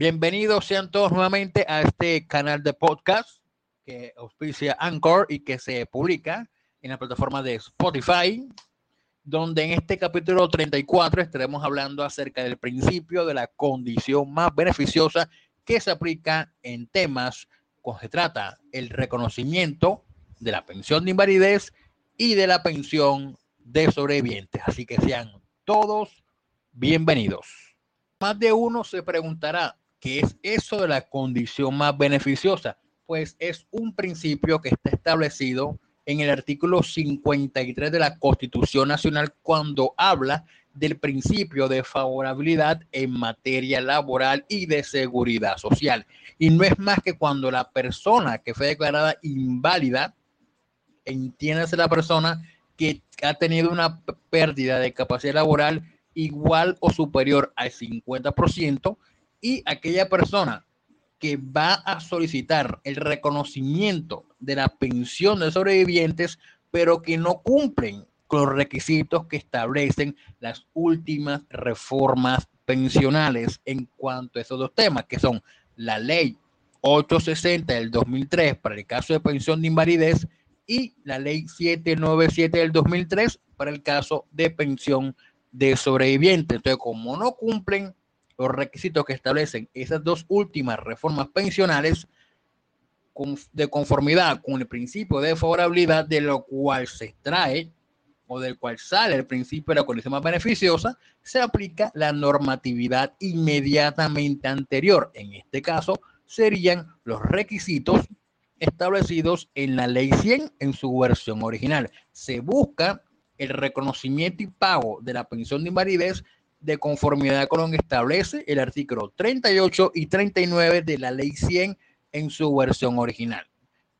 Bienvenidos sean todos nuevamente a este canal de podcast que auspicia Anchor y que se publica en la plataforma de Spotify, donde en este capítulo 34 estaremos hablando acerca del principio de la condición más beneficiosa que se aplica en temas cuando se trata el reconocimiento de la pensión de invalidez y de la pensión de sobrevivientes. Así que sean todos bienvenidos. Más de uno se preguntará, ¿qué es eso de la condición más beneficiosa? Pues es un principio que está establecido en el artículo 53 de la Constitución Nacional cuando habla del principio de favorabilidad en materia laboral y de seguridad social. Y no es más que cuando la persona que fue declarada inválida, entiéndase la persona que ha tenido una pérdida de capacidad laboral igual o superior al 50% y aquella persona que va a solicitar el reconocimiento de la pensión de sobrevivientes, pero que no cumplen con los requisitos que establecen las últimas reformas pensionales en cuanto a esos dos temas, que son la ley 860 del 2003 para el caso de pensión de invalidez y la ley 797 del 2003 para el caso de pensión de sobrevivientes. Entonces, como no cumplen los requisitos que establecen esas dos últimas reformas pensionales de conformidad con el principio de favorabilidad de lo cual se extrae o del cual sale el principio de la condición más beneficiosa, se aplica la normatividad inmediatamente anterior. En este caso, serían los requisitos establecidos en la ley 100 en su versión original. Se busca el reconocimiento y pago de la pensión de invalidez de conformidad con lo que establece el artículo 38 y 39 de la ley 100 en su versión original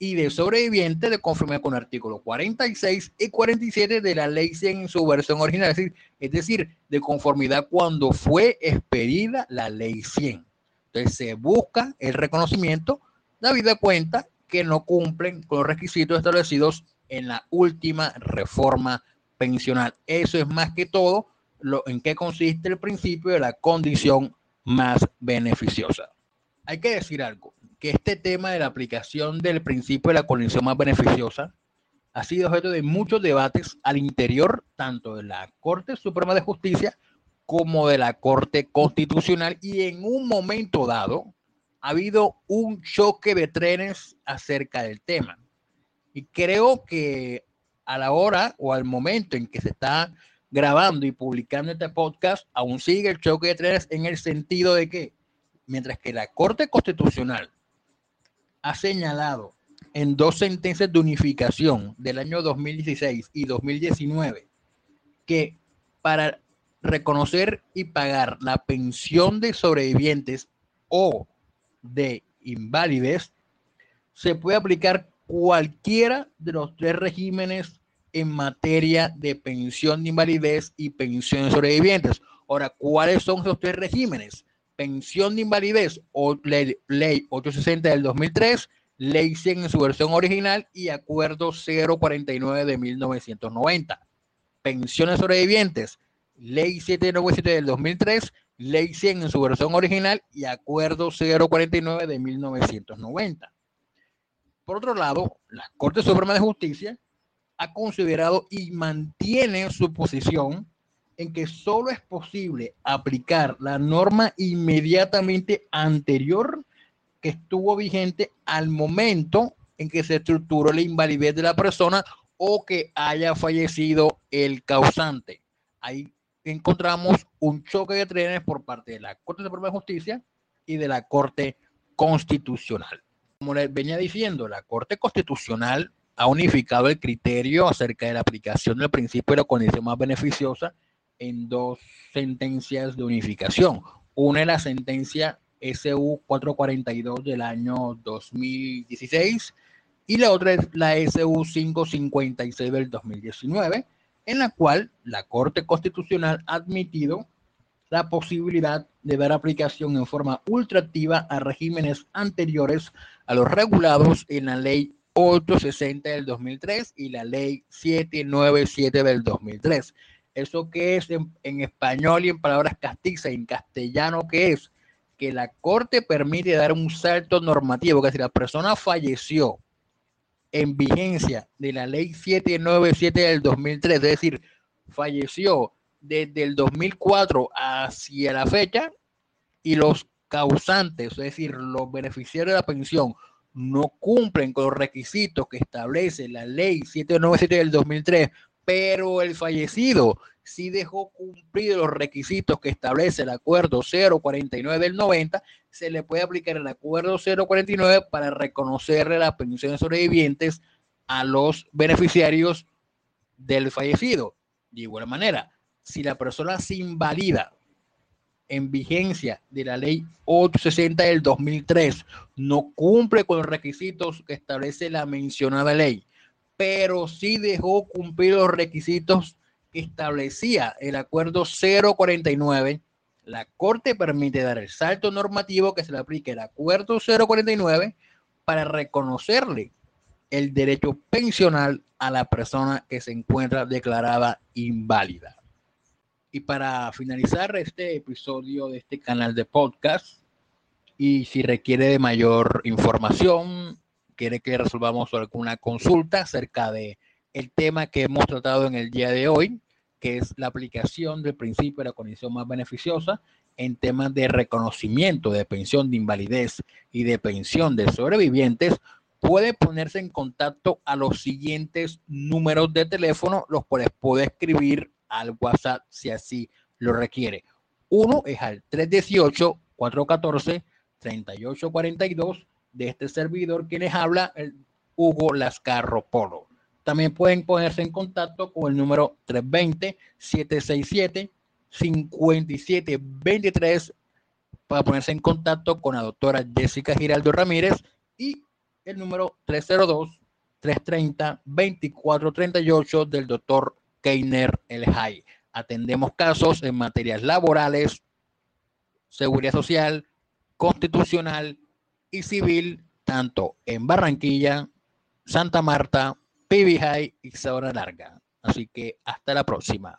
y de sobreviviente de conformidad con el artículo 46 y 47 de la ley 100 en su versión original, es decir, es decir, de conformidad cuando fue expedida la ley 100. Entonces se busca el reconocimiento, de cuenta que no cumplen con los requisitos establecidos en la última reforma pensional. Eso es más que todo lo, en qué consiste el principio de la condición más beneficiosa. Hay que decir algo, que este tema de la aplicación del principio de la condición más beneficiosa ha sido objeto de muchos debates al interior tanto de la Corte Suprema de Justicia como de la Corte Constitucional y en un momento dado ha habido un choque de trenes acerca del tema. Y creo que a la hora o al momento en que se está grabando y publicando este podcast, aún sigue el choque de trenes en el sentido de que, mientras que la Corte Constitucional ha señalado en dos sentencias de unificación del año 2016 y 2019 que para reconocer y pagar la pensión de sobrevivientes o de invalidez, se puede aplicar cualquiera de los tres regímenes en materia de pensión de invalidez y pensión de sobrevivientes. Ahora, ¿cuáles son esos tres regímenes? Pensión de invalidez o ley, ley 860 del 2003, ley 100 en su versión original y acuerdo 049 de 1990. Pensiones sobrevivientes, ley 797 del 2003, ley 100 en su versión original y acuerdo 049 de 1990. Por otro lado, la Corte Suprema de Justicia ha considerado y mantiene su posición en que solo es posible aplicar la norma inmediatamente anterior que estuvo vigente al momento en que se estructuró la invalidez de la persona o que haya fallecido el causante. Ahí encontramos un choque de trenes por parte de la Corte Suprema de Justicia y de la Corte Constitucional. Como les venía diciendo, la Corte Constitucional ha unificado el criterio acerca de la aplicación del principio de la condición más beneficiosa en dos sentencias de unificación. Una es la sentencia SU 442 del año 2016 y la otra es la SU 556 del 2019, en la cual la Corte Constitucional ha admitido la posibilidad de dar aplicación en forma ultraactiva a regímenes anteriores a los regulados en la Ley 860 del 2003 y la ley 797 del 2003. ¿Eso qué es en, español y en palabras castizas, en castellano qué es? que la Corte permite dar un salto normativo, que si la persona falleció en vigencia de la ley 797 del 2003, es decir, falleció desde el 2004 hacia la fecha y los causantes, es decir, los beneficiarios de la pensión, no cumplen con los requisitos que establece la ley 797 del 2003, pero el fallecido sí dejó cumplir los requisitos que establece el acuerdo 049 del 90, se le puede aplicar el acuerdo 049 para reconocerle las pensiones sobrevivientes a los beneficiarios del fallecido. De igual manera, si la persona se invalida en vigencia de la ley 860 del 2003 no cumple con los requisitos que establece la mencionada ley, pero sí dejó cumplir los requisitos que establecía el acuerdo 049, la Corte permite dar el salto normativo que se le aplique el acuerdo 049 para reconocerle el derecho pensional a la persona que se encuentra declarada inválida. Y para finalizar este episodio de este canal de podcast, y si requiere de mayor información, quiere que resolvamos alguna consulta acerca de el tema que hemos tratado en el día de hoy, que es la aplicación del principio de la condición más beneficiosa en temas de reconocimiento de pensión de invalidez y de pensión de sobrevivientes, puede ponerse en contacto a los siguientes números de teléfono, los cuales puede escribir al WhatsApp si así lo requiere. Uno es al 318-414-3842 de este servidor, quienes habla el Hugo Lascarro Polo. También pueden ponerse en contacto con el número 320-767-5723 para ponerse en contacto con la doctora Jessica Giraldo Ramírez y el número 302-330-2438 del doctor Keiner El Hay. Atendemos casos en materias laborales, seguridad social, constitucional y civil, tanto en Barranquilla, Santa Marta, High y Sabana Larga. Así que hasta la próxima.